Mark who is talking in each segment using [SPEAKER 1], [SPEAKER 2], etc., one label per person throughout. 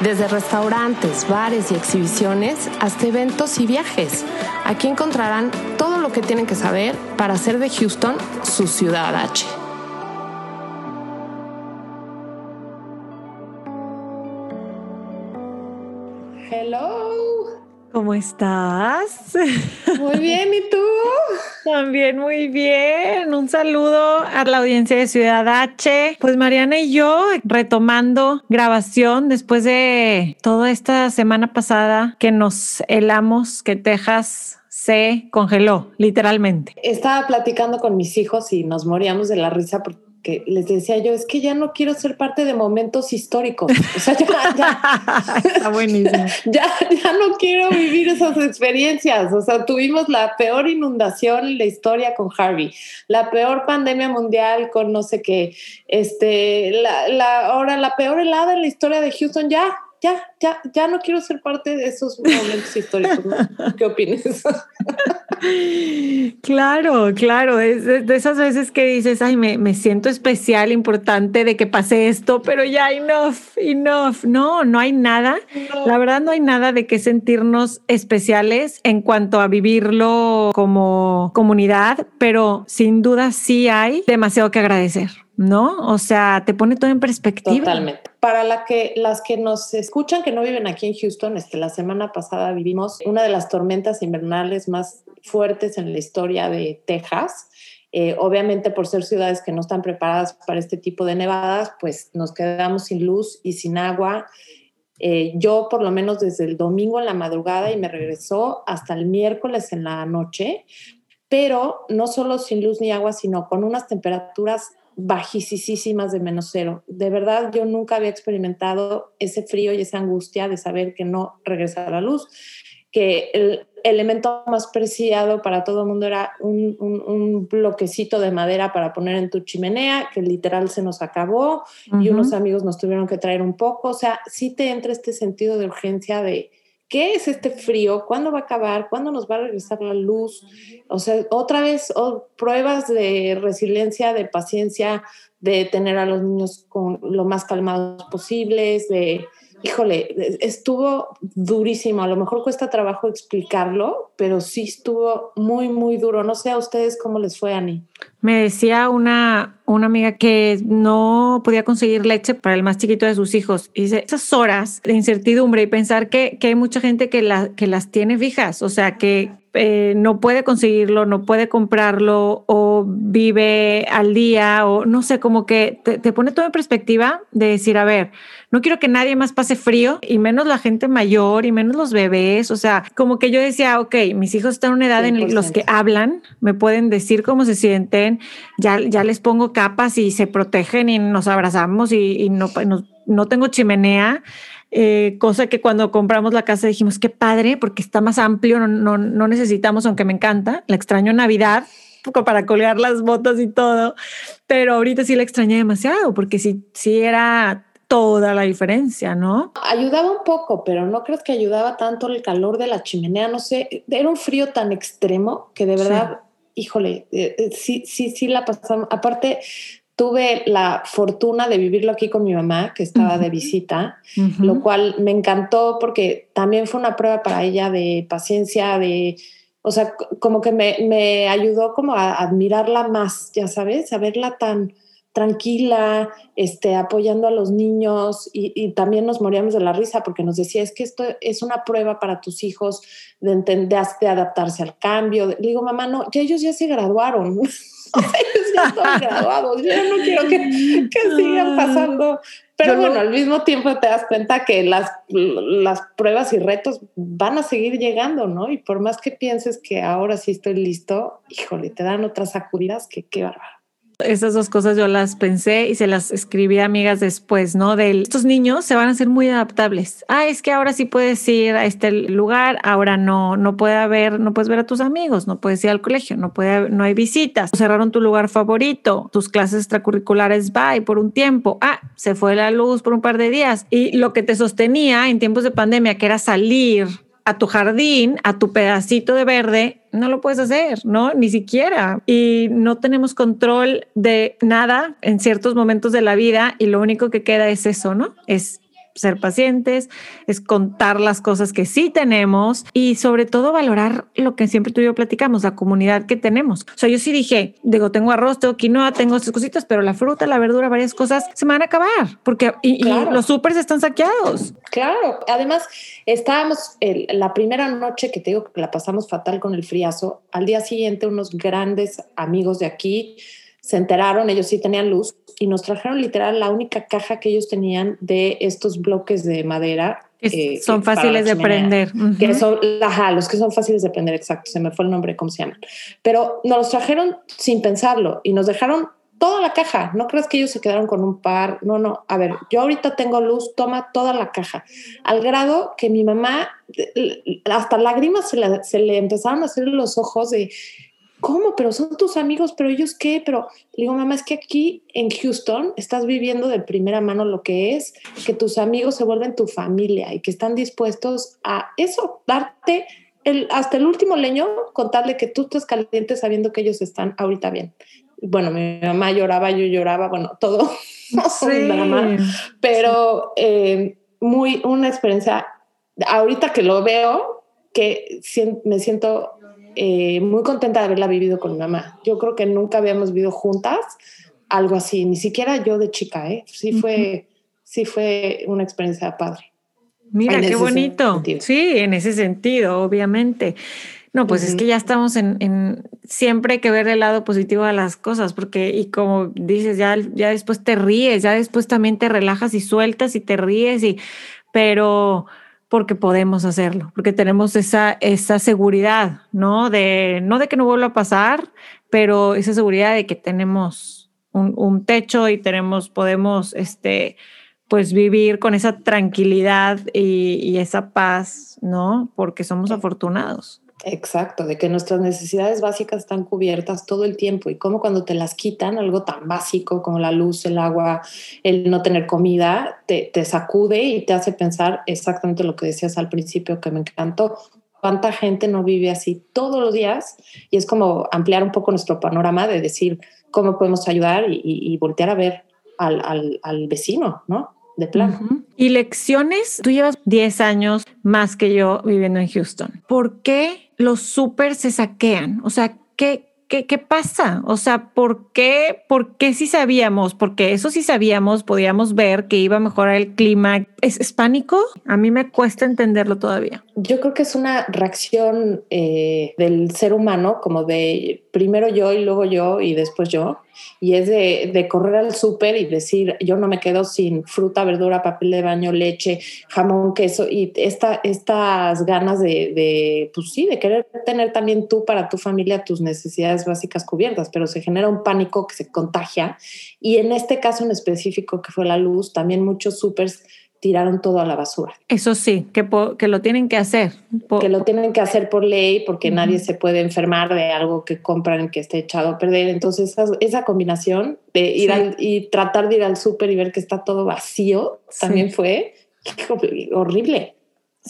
[SPEAKER 1] Desde restaurantes, bares y exhibiciones hasta eventos y viajes. Aquí encontrarán todo lo que tienen que saber para hacer de Houston su ciudad H.
[SPEAKER 2] ¿Cómo estás?
[SPEAKER 1] Muy bien, ¿y tú?
[SPEAKER 2] También muy bien. Un saludo a la audiencia de Ciudad H. Pues Mariana y yo retomando grabación después de toda esta semana pasada que nos helamos, que Texas se congeló, literalmente.
[SPEAKER 1] Estaba platicando con mis hijos y nos moríamos de la risa porque que les decía yo, es que ya no quiero ser parte de momentos históricos. O sea, ya, ya,
[SPEAKER 2] Está buenísimo.
[SPEAKER 1] ya, ya no quiero vivir esas experiencias. O sea, tuvimos la peor inundación en la historia con Harvey, la peor pandemia mundial con no sé qué, este, la, la, ahora la peor helada en la historia de Houston, ya, ya, ya, ya no quiero ser parte de esos momentos históricos. ¿no? ¿Qué opinas?
[SPEAKER 2] Claro, claro, es de, esas veces que dices, ay, me, me, siento especial, importante de que pase esto, pero ya enough, enough. No, no hay nada. No. La verdad no hay nada de que sentirnos especiales en cuanto a vivirlo como comunidad, pero sin duda sí hay demasiado que agradecer. ¿no? O sea, te pone todo en perspectiva.
[SPEAKER 1] Totalmente. Para la que, las que nos escuchan que no viven aquí en Houston, este, la semana pasada vivimos una de las tormentas invernales más fuertes en la historia de Texas. Eh, obviamente por ser ciudades que no están preparadas para este tipo de nevadas, pues nos quedamos sin luz y sin agua. Eh, yo por lo menos desde el domingo en la madrugada y me regresó hasta el miércoles en la noche, pero no solo sin luz ni agua, sino con unas temperaturas bajísimas de menos cero. De verdad, yo nunca había experimentado ese frío y esa angustia de saber que no regresaba la luz, que el elemento más preciado para todo el mundo era un, un, un, bloquecito de madera para poner en tu chimenea, que literal se nos acabó uh -huh. y unos amigos nos tuvieron que traer un poco. O sea, sí te entra este sentido de urgencia de qué es este frío, cuándo va a acabar, cuándo nos va a regresar la luz. O sea, otra vez pruebas de resiliencia, de paciencia, de tener a los niños con lo más calmados posibles, de híjole, estuvo durísimo. A lo mejor cuesta trabajo explicarlo, pero sí estuvo muy, muy duro. No sé a ustedes cómo les fue, Ani.
[SPEAKER 2] Me decía una, una amiga que no podía conseguir leche para el más chiquito de sus hijos. Y dice, esas horas de incertidumbre y pensar que, que hay mucha gente que, la, que las tiene fijas, o sea, que eh, no puede conseguirlo, no puede comprarlo o vive al día o no sé, como que te, te, pone todo en perspectiva de decir, a ver, no quiero que nadie más pase frío y menos la gente mayor y menos los bebés. O sea, como que yo decía, ok, mis hijos están en una edad 100%. en los que hablan, me pueden decir cómo se sienten, ya, ya les pongo capas y se protegen y nos abrazamos y, y no, no, no tengo chimenea. Eh, cosa que cuando compramos la casa dijimos qué padre porque está más amplio, no, no, no necesitamos, aunque me encanta, la extraño en Navidad para colgar las botas y todo, pero ahorita sí la extrañé demasiado porque sí, sí era toda la diferencia, ¿no?
[SPEAKER 1] Ayudaba un poco, pero no crees que ayudaba tanto el calor de la chimenea, no sé, era un frío tan extremo que de verdad, sí. híjole, eh, sí, sí, sí la pasamos. Aparte, tuve la fortuna de vivirlo aquí con mi mamá, que estaba uh -huh. de visita, uh -huh. lo cual me encantó porque también fue una prueba para ella de paciencia, de, o sea, como que me, me ayudó como a admirarla más, ya sabes, a verla tan tranquila, este, apoyando a los niños y, y, también nos moríamos de la risa porque nos decía, es que esto es una prueba para tus hijos de, entender, de adaptarse al cambio. Le digo, mamá, no, ya ellos ya se graduaron. ellos ya están graduados, yo no quiero que, que sigan pasando. Pero yo bueno, no... al mismo tiempo te das cuenta que las, las pruebas y retos van a seguir llegando, ¿no? Y por más que pienses que ahora sí estoy listo, híjole, te dan otras sacudidas que qué bárbaro.
[SPEAKER 2] Esas dos cosas yo las pensé y se las escribí a amigas después, ¿no? De estos niños se van a ser muy adaptables. Ah, es que ahora sí puedes ir a este lugar, ahora no, no puede haber, no puedes ver a tus amigos, no puedes ir al colegio, no puede, no hay visitas, cerraron tu lugar favorito, tus clases extracurriculares bye por un tiempo. Ah, se fue la luz por un par de días y lo que te sostenía en tiempos de pandemia, que era salir a tu jardín, a tu pedacito de verde, no lo puedes hacer, ¿no? Ni siquiera. Y no tenemos control de nada en ciertos momentos de la vida y lo único que queda es eso, ¿no? Es ser pacientes, es contar las cosas que sí tenemos y sobre todo valorar lo que siempre tú y yo platicamos, la comunidad que tenemos. O sea, yo sí dije, digo, tengo arroz, tengo quinoa, tengo estas cositas, pero la fruta, la verdura, varias cosas se van a acabar porque y, los supers están saqueados.
[SPEAKER 1] Claro, además estábamos la primera noche que te digo que la pasamos fatal con el friazo, al día siguiente unos grandes amigos de aquí se enteraron, ellos sí tenían luz y nos trajeron literal la única caja que ellos tenían de estos bloques de madera.
[SPEAKER 2] Eh, son fáciles de prender.
[SPEAKER 1] Que son, ajá, los que son fáciles de prender, exacto, se me fue el nombre, ¿cómo se llaman? Pero nos los trajeron sin pensarlo y nos dejaron toda la caja. No crees que ellos se quedaron con un par. No, no. A ver, yo ahorita tengo luz, toma toda la caja. Al grado que mi mamá, hasta lágrimas se le, se le empezaron a hacer los ojos de ¿cómo? Pero son tus amigos, pero ellos qué? Pero le digo, mamá, es que aquí en Houston estás viviendo de primera mano lo que es que tus amigos se vuelven tu familia y que están dispuestos a eso, darte el, hasta el último leño, contarle que tú estás caliente sabiendo que ellos están ahorita bien. Bueno, mi mamá lloraba, yo lloraba, bueno, todo. Sí. pero eh, muy una experiencia, ahorita que lo veo, que me siento eh, muy contenta de haberla vivido con mi mamá. Yo creo que nunca habíamos vivido juntas algo así, ni siquiera yo de chica, ¿eh? Sí fue, sí fue una experiencia padre.
[SPEAKER 2] Mira, qué bonito. Sí, en ese sentido, obviamente. No, pues es que ya estamos en, en, siempre hay que ver el lado positivo de las cosas, porque, y como dices, ya, ya después te ríes, ya después también te relajas y sueltas y te ríes, y, pero porque podemos hacerlo, porque tenemos esa, esa seguridad, ¿no? De, no de que no vuelva a pasar, pero esa seguridad de que tenemos un, un techo y tenemos, podemos, este, pues vivir con esa tranquilidad y, y esa paz, ¿no? Porque somos afortunados.
[SPEAKER 1] Exacto, de que nuestras necesidades básicas están cubiertas todo el tiempo y como cuando te las quitan, algo tan básico como la luz, el agua, el no tener comida, te, te sacude y te hace pensar exactamente lo que decías al principio que me encantó. ¿Cuánta gente no vive así todos los días? Y es como ampliar un poco nuestro panorama de decir cómo podemos ayudar y, voltear a ver al, al, al vecino, ¿no? De plano.
[SPEAKER 2] Y lecciones, tú llevas 10 años más que yo viviendo en Houston. ¿Por qué los súper se saquean? O sea, ¿qué, ¿Qué, ¿qué, pasa? O sea, ¿por qué, ¿por qué si sabíamos? Porque eso sí sabíamos, podíamos ver que iba a mejorar el clima. ¿Es, es pánico? A mí me cuesta entenderlo todavía.
[SPEAKER 1] Yo creo que es una reacción eh, del ser humano, como de primero yo y luego yo y después yo y es de, correr al súper y decir, yo no me quedo sin fruta, verdura, papel de baño, leche, jamón, queso, y esta, estas ganas de, de, pues sí, de querer tener también tú para tu familia tus necesidades básicas cubiertas, pero se genera un pánico que se contagia. Y en este caso en específico, que fue la luz, también muchos súpers tiraron todo a la basura.
[SPEAKER 2] Eso sí, que, que lo tienen que hacer.
[SPEAKER 1] Que lo tienen que hacer por ley porque nadie se puede enfermar de algo que compran que esté echado a perder. Entonces esa, combinación de ir y tratar de ir al súper y ver que está todo vacío también fue horrible.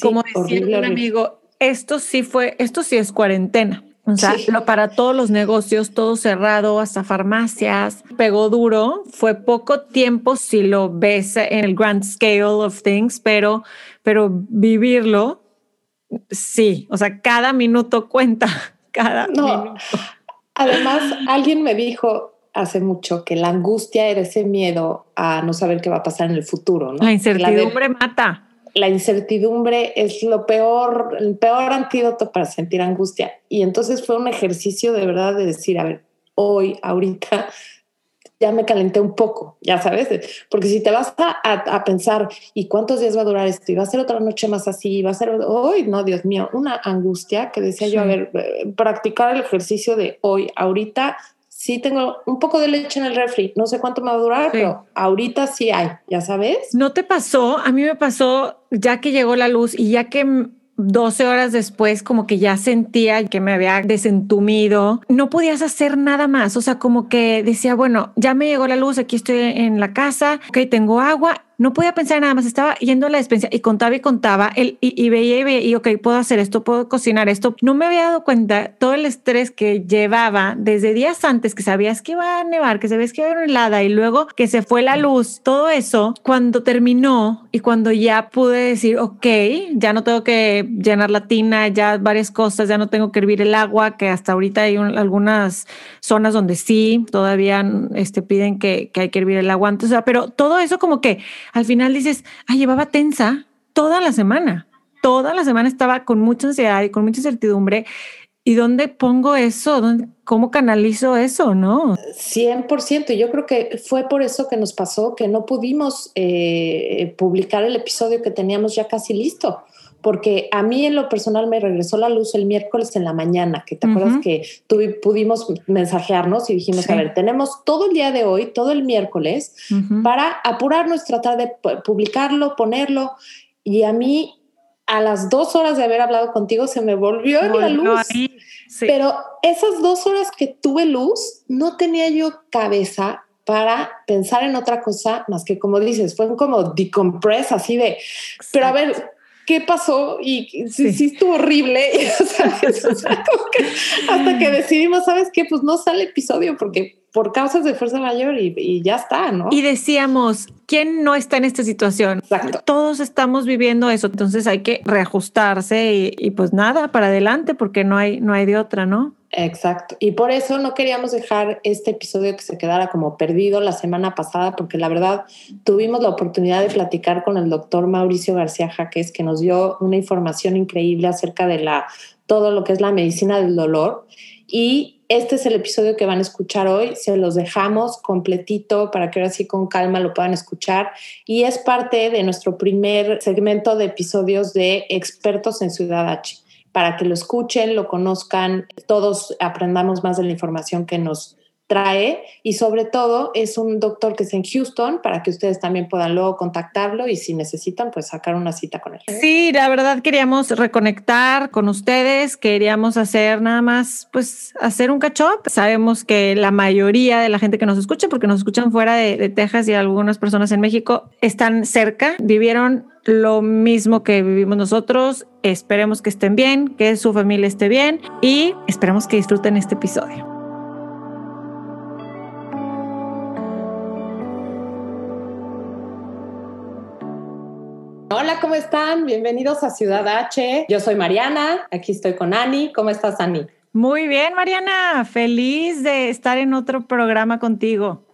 [SPEAKER 2] Como decía un amigo, esto sí fue, esto sí es cuarentena. O sea, para todos los negocios, todo cerrado, hasta farmacias, pegó duro. Fue poco tiempo si lo ves en el grand scale of things, pero, pero vivirlo, sí. O sea, cada minuto cuenta, cada minuto.
[SPEAKER 1] Además, alguien me dijo hace mucho que la angustia era ese miedo a no saber qué va a pasar en el futuro. ¿no?
[SPEAKER 2] La incertidumbre mata
[SPEAKER 1] la incertidumbre es lo peor, el peor antídoto para sentir angustia. Y entonces fue un ejercicio de verdad de decir, a ver, hoy, ahorita, ya me calenté un poco, ya sabes, porque si te vas a, pensar, ¿y cuántos días va a durar esto? ¿Y va a ser otra noche más así? ¿Va a ser hoy? No, Dios mío, una angustia que decía yo, a ver, eh, practicar el ejercicio de hoy, ahorita, sí tengo un poco de leche en el refri. No sé cuánto me va a durar, pero ahorita sí hay, ya sabes.
[SPEAKER 2] ¿No te pasó? A mí me pasó ya que llegó la luz y ya que 12 horas después como que ya sentía que me había desentumido. No podías hacer nada más. O sea, como que decía, bueno, ya me llegó la luz, aquí estoy en la casa, ok, tengo agua no podía pensar nada más, estaba yendo a la despensa y contaba y contaba el, y, veía y veía, y ok, puedo hacer esto, puedo cocinar esto. No me había dado cuenta todo el estrés que llevaba desde días antes, que sabías que iba a nevar, que sabías que iba a haber helada y luego que se fue la luz, todo eso, cuando terminó y cuando ya pude decir, ok, ya no tengo que llenar la tina, ya varias cosas, ya no tengo que hervir el agua, que hasta ahorita hay algunas zonas donde sí, todavía este, piden que, que hay que hervir el agua sea, pero todo eso como que al final dices, ay, llevaba tensa toda la semana. Toda la semana estaba con mucha ansiedad y con mucha incertidumbre. ¿Y dónde pongo eso? ¿Dónde, ¿Cómo canalizo eso? ¿No?
[SPEAKER 1] 100%. Yo creo que fue por eso que nos pasó que no pudimos eh, publicar el episodio que teníamos ya casi listo porque a mí en lo personal me regresó la luz el miércoles en la mañana, que te acuerdas que pudimos mensajearnos y dijimos, a ver, tenemos todo el día de hoy, todo el miércoles, para apurarnos, tratar de publicarlo, ponerlo. Y a mí, a las dos horas de haber hablado contigo, se me volvió en la luz. Pero esas dos horas que tuve luz, no tenía yo cabeza para pensar en otra cosa más que como dices, fue como decompress así de, pero a ver, qué pasó y sí, sí estuvo horrible. hasta que decidimos, ¿sabes qué? Pues no sale episodio porque por causas de fuerza mayor y, ya está, ¿no?
[SPEAKER 2] Y decíamos, ¿quién no está en esta situación?
[SPEAKER 1] Exacto.
[SPEAKER 2] Todos estamos viviendo eso, entonces hay que reajustarse y, y pues nada, para adelante porque no hay, no hay de otra, ¿no?
[SPEAKER 1] Exacto. Y por eso no queríamos dejar este episodio que se quedara como perdido la semana pasada, porque la verdad tuvimos la oportunidad de platicar con el doctor Mauricio García Jaques, que nos dio una información increíble acerca de la, todo lo que es la medicina del dolor. Y este es el episodio que van a escuchar hoy. Se los dejamos completito para que ahora sí con calma lo puedan escuchar. Y es parte de nuestro primer segmento de episodios de expertos en Ciudad H para que lo escuchen, lo conozcan, todos aprendamos más de la información que nos trae y sobre todo es un doctor que es en Houston para que ustedes también puedan luego contactarlo y si necesitan pues sacar una cita con él.
[SPEAKER 2] Sí, la verdad queríamos reconectar con ustedes, queríamos hacer nada más pues hacer un catch up. Sabemos que la mayoría de la gente que nos escucha, porque nos escuchan fuera de, de Texas y algunas personas en México, están cerca, vivieron lo mismo que vivimos nosotros. Esperemos que estén bien, que su familia esté bien y esperemos que disfruten este episodio.
[SPEAKER 1] Hola, ¿cómo están? Bienvenidos a Ciudad H. Yo soy Mariana, aquí estoy con Ani. ¿Cómo estás, Ani?
[SPEAKER 2] Muy bien, Mariana. Feliz de estar en otro programa contigo.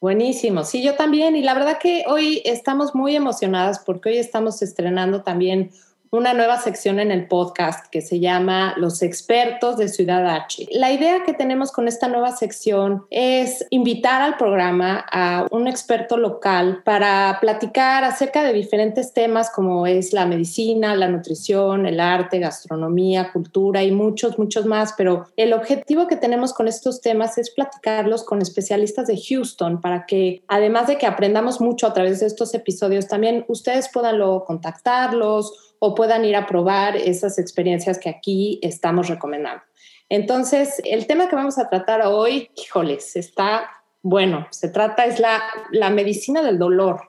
[SPEAKER 1] Buenísimo, sí, yo también. Y la verdad que hoy estamos muy emocionadas porque hoy estamos estrenando también una nueva sección en el podcast que se llama Los expertos de Ciudad H. La idea que tenemos con esta nueva sección es invitar al programa a un experto local para platicar acerca de diferentes temas como es la medicina, la nutrición, el arte, gastronomía, cultura y muchos, muchos más. Pero el objetivo que tenemos con estos temas es platicarlos con especialistas de Houston para que además de que aprendamos mucho a través de estos episodios, también ustedes puedan luego contactarlos o puedan ir a probar esas experiencias que aquí estamos recomendando. Entonces, el tema que vamos a tratar hoy, híjoles, está bueno, se trata, es la, la medicina del dolor.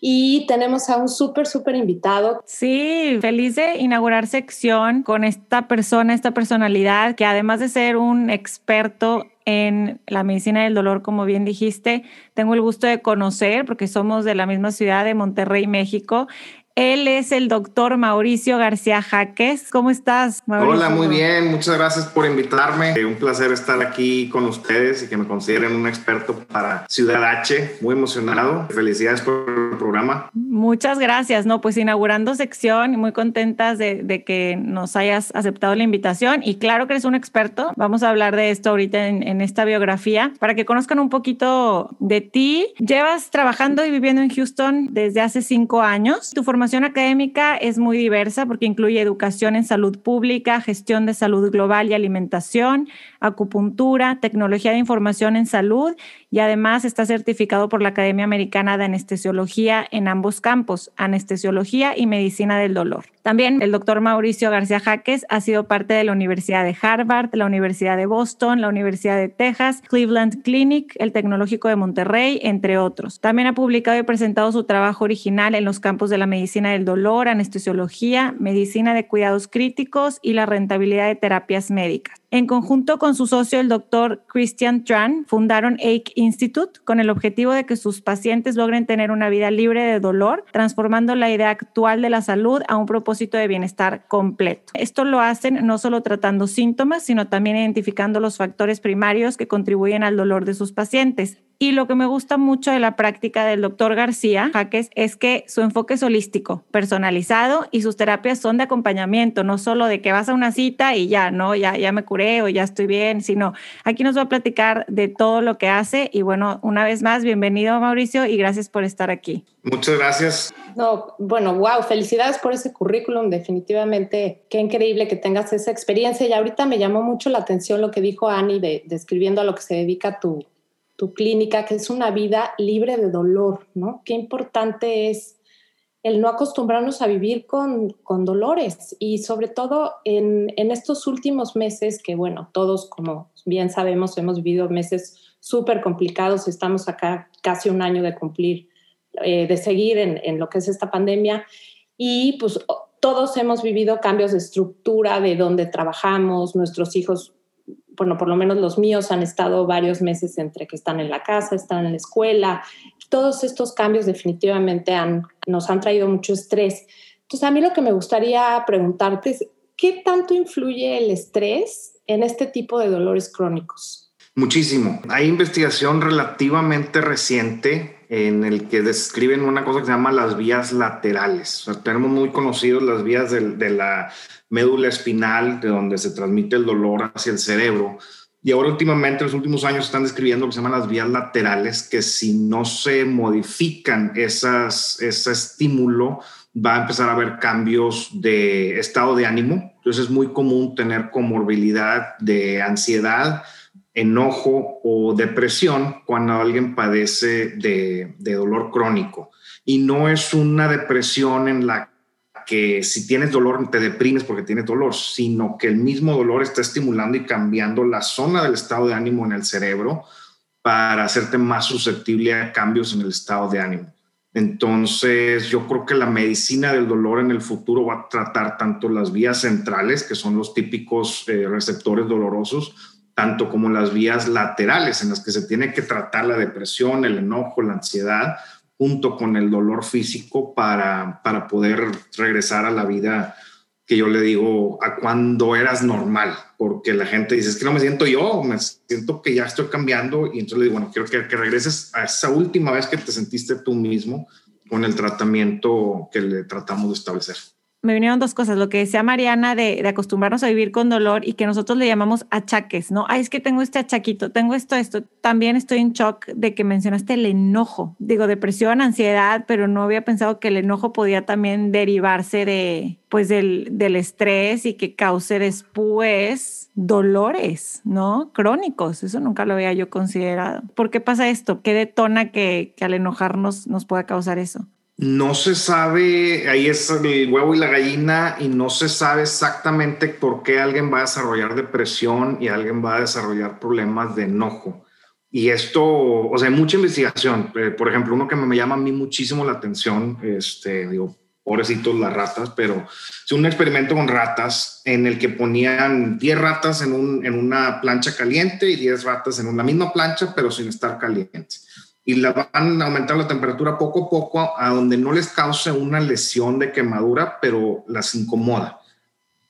[SPEAKER 1] Y tenemos a un súper, súper invitado.
[SPEAKER 2] Sí, feliz de inaugurar sección con esta persona, esta personalidad, que además de ser un experto en la medicina del dolor, como bien dijiste, tengo el gusto de conocer porque somos de la misma ciudad de Monterrey, México. Él es el doctor Mauricio García Jaques. ¿Cómo estás,
[SPEAKER 3] Mauricio? Hola, muy bien. Muchas gracias por invitarme. Eh, un placer estar aquí con ustedes y que me consideren un experto para Ciudad H. Muy emocionado. Felicidades por el programa.
[SPEAKER 2] Muchas gracias. No, pues inaugurando sección y muy contentas de, que nos hayas aceptado la invitación. Y claro que eres un experto. Vamos a hablar de esto ahorita en, en esta biografía para que conozcan un poquito de ti. Llevas trabajando y viviendo en Houston desde hace cinco años. Tu formación formación académica es muy diversa porque incluye educación en salud pública, gestión de salud global y alimentación, acupuntura, tecnología de información en salud y además está certificado por la Academia Americana de Anestesiología en ambos campos, anestesiología y medicina del dolor. También el doctor Mauricio García Jaques ha sido parte de la Universidad de Harvard, la Universidad de Boston, la Universidad de Texas, Cleveland Clinic, el Tecnológico de Monterrey, entre otros. También ha publicado y presentado su trabajo original en los campos de la medicina del dolor, anestesiología, medicina de cuidados críticos y la rentabilidad de terapias médicas. En conjunto con su socio, el doctor Christian Tran, fundaron Institute con el objetivo de que sus pacientes logren tener una vida libre de dolor, transformando la idea actual de la salud a un propósito de bienestar completo. Esto lo hacen no solo tratando síntomas, sino también identificando los factores primarios que contribuyen al dolor de sus pacientes. Y lo que me gusta mucho de la práctica del doctor García Jaques es que su enfoque es holístico, personalizado y sus terapias son de acompañamiento, no solo de que vas a una cita y ya, no, ya, ya me curé o ya estoy bien, sino aquí nos va a platicar de todo lo que hace. Y bueno, una vez más, bienvenido Mauricio y gracias por estar aquí.
[SPEAKER 3] Muchas gracias.
[SPEAKER 1] No, bueno, wow, felicidades por ese currículum, definitivamente, qué increíble que tengas esa experiencia. Y ahorita me llamó mucho la atención lo que dijo Ani de, describiendo a lo que se dedica tu tu clínica, que es una vida libre de dolor, ¿no? Qué importante es el no acostumbrarnos a vivir con, con dolores y sobre todo en, en, estos últimos meses que, bueno, todos, como bien sabemos, hemos vivido meses súper complicados, estamos acá casi un año de cumplir, eh, de seguir en, en lo que es esta pandemia y pues todos hemos vivido cambios de estructura, de dónde trabajamos, nuestros hijos bueno, por lo menos los míos han estado varios meses entre que están en la casa, están en la escuela. Todos estos cambios definitivamente han, nos han traído mucho estrés. Entonces, a mí lo que me gustaría preguntarte es, ¿qué tanto influye el estrés en este tipo de dolores crónicos?
[SPEAKER 3] Muchísimo. Hay investigación relativamente reciente en el que describen una cosa que se llama las vías laterales. tenemos muy conocidos las vías de la médula espinal, de donde se transmite el dolor hacia el cerebro. Y ahora últimamente, en los últimos años, están describiendo lo que se llaman las vías laterales, que si no se modifican esas, ese estímulo, va a empezar a haber cambios de estado de ánimo. Entonces es muy común tener comorbilidad de ansiedad, enojo o depresión cuando alguien padece de, de dolor crónico. Y no es una depresión en la que si tienes dolor te deprimes porque tienes dolor, sino que el mismo dolor está estimulando y cambiando la zona del estado de ánimo en el cerebro para hacerte más susceptible a cambios en el estado de ánimo. Entonces, yo creo que la medicina del dolor en el futuro va a tratar tanto las vías centrales, que son los típicos eh, receptores dolorosos, tanto como las vías laterales, en las que se tiene que tratar la depresión, el enojo, la ansiedad, junto con el dolor físico para, para poder regresar a la vida que yo le digo a cuando eras normal, porque la gente dice, es que no me siento yo, me siento que ya estoy cambiando y entonces le digo, bueno, quiero que, que regreses a esa última vez que te sentiste tú mismo con el tratamiento que le tratamos de establecer
[SPEAKER 2] me vinieron dos cosas. Lo que decía Mariana de, acostumbrarnos a vivir con dolor y que nosotros le llamamos achaques, ¿no? Ay, es que tengo este achaquito, tengo esto, esto. También estoy en shock de que mencionaste el enojo. Digo, depresión, ansiedad, pero no había pensado que el enojo podía también derivarse de, pues, del, del estrés y que cause después dolores, ¿no? Crónicos. Eso nunca lo había yo considerado. ¿Por qué pasa esto? ¿Qué detona que, que al enojarnos nos pueda causar eso?
[SPEAKER 3] No se sabe, ahí es el huevo y la gallina, y no se sabe exactamente por qué alguien va a desarrollar depresión y alguien va a desarrollar problemas de enojo. Y esto, o sea, hay mucha investigación. Eh, por ejemplo, uno que me llama a mí muchísimo la atención, este, digo, pobrecitos las ratas, pero es un experimento con ratas en el que ponían 10 ratas en, un, en una plancha caliente y 10 ratas en una misma plancha, pero sin estar caliente y la van a aumentar la temperatura poco a poco a donde no les cause una lesión de quemadura, pero las incomoda.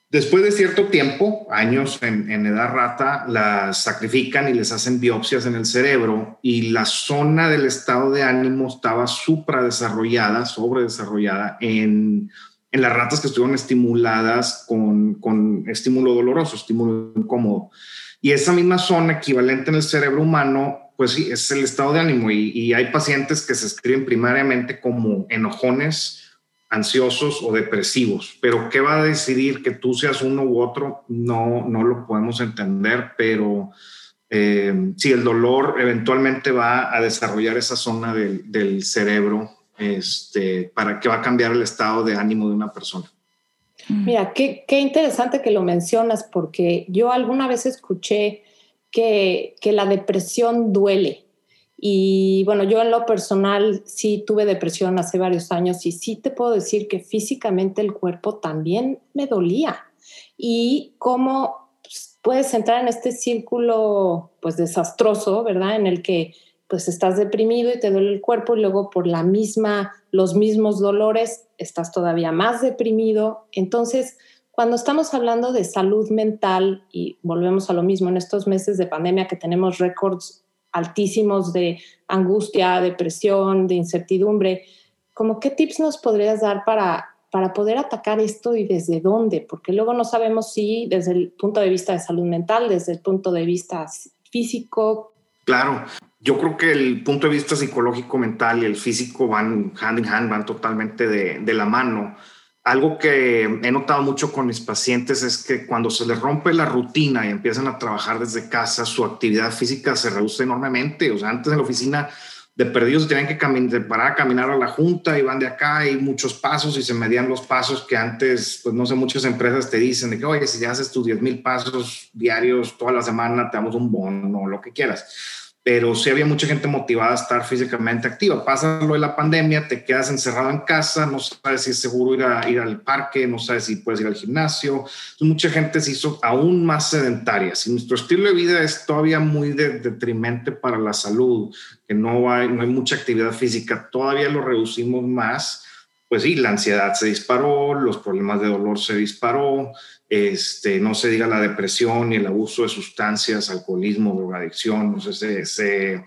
[SPEAKER 3] Después de cierto tiempo, años en, edad rata, las sacrifican y les hacen biopsias en el cerebro y la zona del estado de ánimo estaba supradesarrollada, sobredesarrollada en, en las ratas que estuvieron estimuladas con, con estímulo doloroso, estímulo incómodo. Y esa misma zona equivalente en el cerebro humano pues sí, es el estado de ánimo. Y, hay pacientes que se escriben primariamente como enojones ansiosos o depresivos, pero qué va a decidir que tú seas uno u otro, no, no lo podemos entender, pero eh, si el dolor eventualmente va a desarrollar esa zona del, cerebro este, para que va a cambiar el estado de ánimo de una persona.
[SPEAKER 1] Mira, qué interesante que lo mencionas, porque yo alguna vez escuché que, que la depresión duele. Y bueno, yo en lo personal sí tuve depresión hace varios años y sí te puedo decir que físicamente el cuerpo también me dolía. Y cómo pues, puedes entrar en este círculo pues desastroso, ¿verdad? En el que pues estás deprimido y te duele el cuerpo y luego por la misma, los mismos dolores estás todavía más deprimido. Entonces, cuando estamos hablando de salud mental y volvemos a lo mismo en estos meses de pandemia que tenemos récords altísimos de angustia, depresión, de incertidumbre, como qué tips nos podrías dar para para poder atacar esto y desde dónde, porque luego no sabemos si desde el punto de vista de salud mental, desde el punto de vista físico.
[SPEAKER 3] Claro, yo creo que el punto de vista psicológico, mental y el físico van hand in hand, van totalmente de, de, la mano. Algo que he notado mucho con mis pacientes es que cuando se les rompe la rutina y empiezan a trabajar desde casa, su actividad física se reduce enormemente. O sea, antes en la oficina de perdidos tenían que parar a caminar a la junta y van de acá y muchos pasos y se medían los pasos que antes, pues no sé, muchas empresas te dicen de que, oye, si ya haces tus 10 mil pasos diarios toda la semana, te damos un bono o lo que quieras pero sí había mucha gente motivada a estar físicamente activa. Pasa lo de la pandemia, te quedas encerrado en casa, no sabes si es seguro ir, a, ir al parque, no sabes si puedes ir al gimnasio. Entonces, mucha gente se hizo aún más sedentaria. Si nuestro estilo de vida es todavía muy de, detrimente para la salud, que no hay, no hay mucha actividad física, todavía lo reducimos más, pues sí, la ansiedad se disparó, los problemas de dolor se disparó, este, no se diga la depresión y el abuso de sustancias, alcoholismo, drogadicción, no sé, se,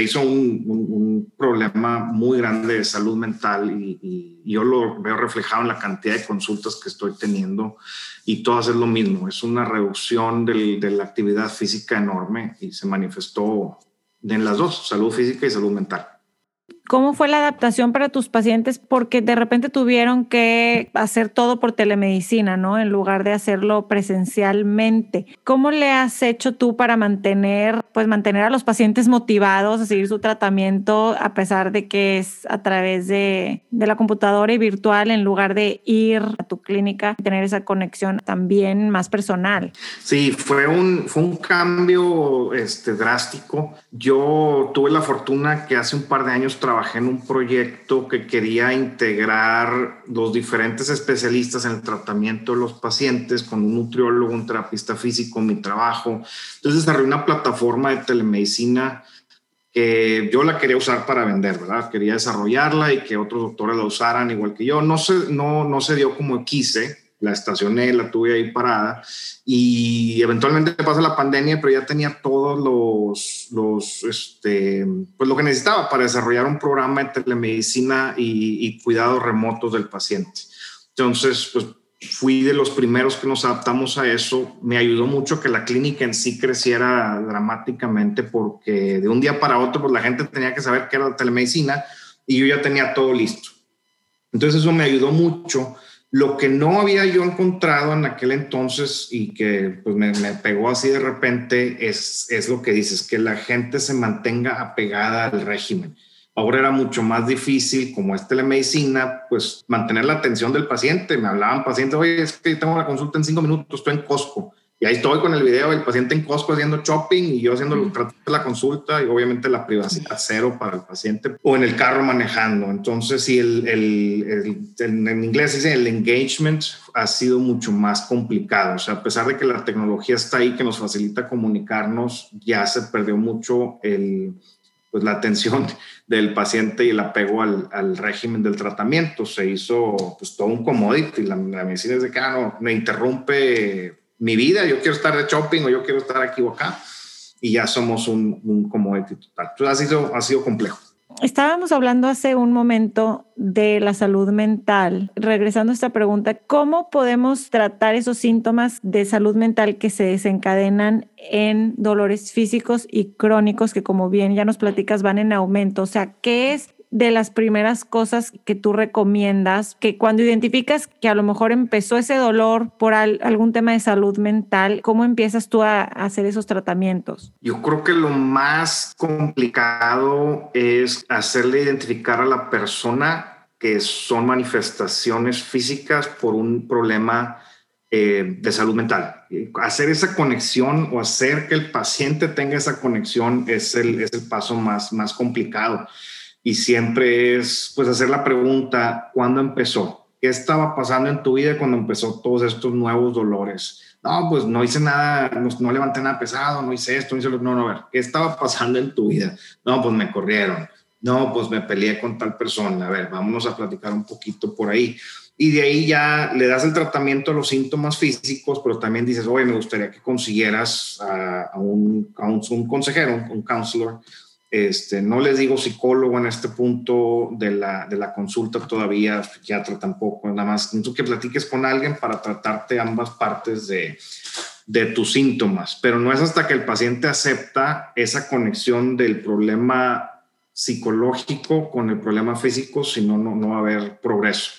[SPEAKER 3] hizo un, problema muy grande de salud mental y, yo lo veo reflejado en la cantidad de consultas que estoy teniendo y todas es lo mismo, es una reducción de la actividad física enorme y se manifestó en las dos, salud física y salud mental.
[SPEAKER 2] ¿Cómo fue la adaptación para tus pacientes? Porque de repente tuvieron que hacer todo por telemedicina, ¿no? En lugar de hacerlo presencialmente. ¿Cómo le has hecho tú para mantener, pues mantener a los pacientes motivados a seguir su tratamiento a pesar de que es a través de, de la computadora y virtual en lugar de ir a tu clínica y tener esa conexión también más personal?
[SPEAKER 3] Sí, fue un, fue un cambio este, drástico. Yo tuve la fortuna que hace un par de años trabajé trabajé en un proyecto que quería integrar los diferentes especialistas en el tratamiento de los pacientes con un nutriólogo, un terapista físico, mi trabajo. Entonces desarrollé una plataforma de telemedicina que yo la quería usar para vender, ¿verdad? Quería desarrollarla y que otros doctores la usaran igual que yo. No se, no, no se dio como quise, la estacioné, la tuve ahí parada y eventualmente pasa la pandemia, pero ya tenía todos los, los este, pues lo que necesitaba para desarrollar un programa de telemedicina y, y cuidados remotos del paciente. Entonces, pues fui de los primeros que nos adaptamos a eso. Me ayudó mucho que la clínica en sí creciera dramáticamente porque de un día para otro, pues la gente tenía que saber qué era la telemedicina y yo ya tenía todo listo. Entonces eso me ayudó mucho lo que no había yo encontrado en aquel entonces y que pues, me, pegó así de repente es, es lo que dices, que la gente se mantenga apegada al régimen. Ahora era mucho más difícil, como es telemedicina, pues mantener la atención del paciente. Me hablaban pacientes, oye, es que tengo la consulta en cinco minutos, estoy en Costco. Y ahí estoy con el video del paciente en Costco haciendo shopping y yo haciendo la consulta y obviamente la privacidad cero para el paciente o en el carro manejando. Entonces, sí, el, el, en inglés dice el engagement ha sido mucho más complicado. O sea, a pesar de que la tecnología está ahí que nos facilita comunicarnos, ya se perdió mucho el, pues, la atención del paciente y el apego al, al régimen del tratamiento. Se hizo pues, todo un commodity. La, la medicina es de que ah, no, me interrumpe mi vida, yo quiero estar de shopping o yo quiero estar aquí o acá, y ya somos un, un commodity total. Ha sido, ha sido complejo.
[SPEAKER 2] Estábamos hablando hace un momento de la salud mental. Regresando a esta pregunta, ¿cómo podemos tratar esos síntomas de salud mental que se desencadenan en dolores físicos y crónicos que como bien ya nos platicas van en aumento? O sea, ¿qué es de las primeras cosas que tú recomiendas, que cuando identificas que a lo mejor empezó ese dolor por algún tema de salud mental, ¿cómo empiezas tú a, hacer esos tratamientos?
[SPEAKER 3] Yo creo que lo más complicado es hacerle identificar a la persona que son manifestaciones físicas por un problema eh, de salud mental. Hacer esa conexión o hacer que el paciente tenga esa conexión es el, es el paso más, más complicado y siempre es pues hacer la pregunta, ¿cuándo empezó? ¿Qué estaba pasando en tu vida cuando empezó todos estos nuevos dolores? No, pues no hice nada, no, levanté nada pesado, no hice esto, no hice lo no, no, a ver, ¿qué estaba pasando en tu vida? No, pues me corrieron. No, pues me peleé con tal persona. A ver, vámonos a platicar un poquito por ahí. Y de ahí ya le das el tratamiento a los síntomas físicos, pero también dices, oye, me gustaría que consiguieras a, un, a un, consejero, un, un counselor, este, no les digo psicólogo en este punto de la, de la consulta todavía, psiquiatra tampoco, nada más tú que platiques con alguien para tratarte ambas partes de, de tus síntomas, pero no es hasta que el paciente acepta esa conexión del problema psicológico con el problema físico, si no, no va a haber progreso.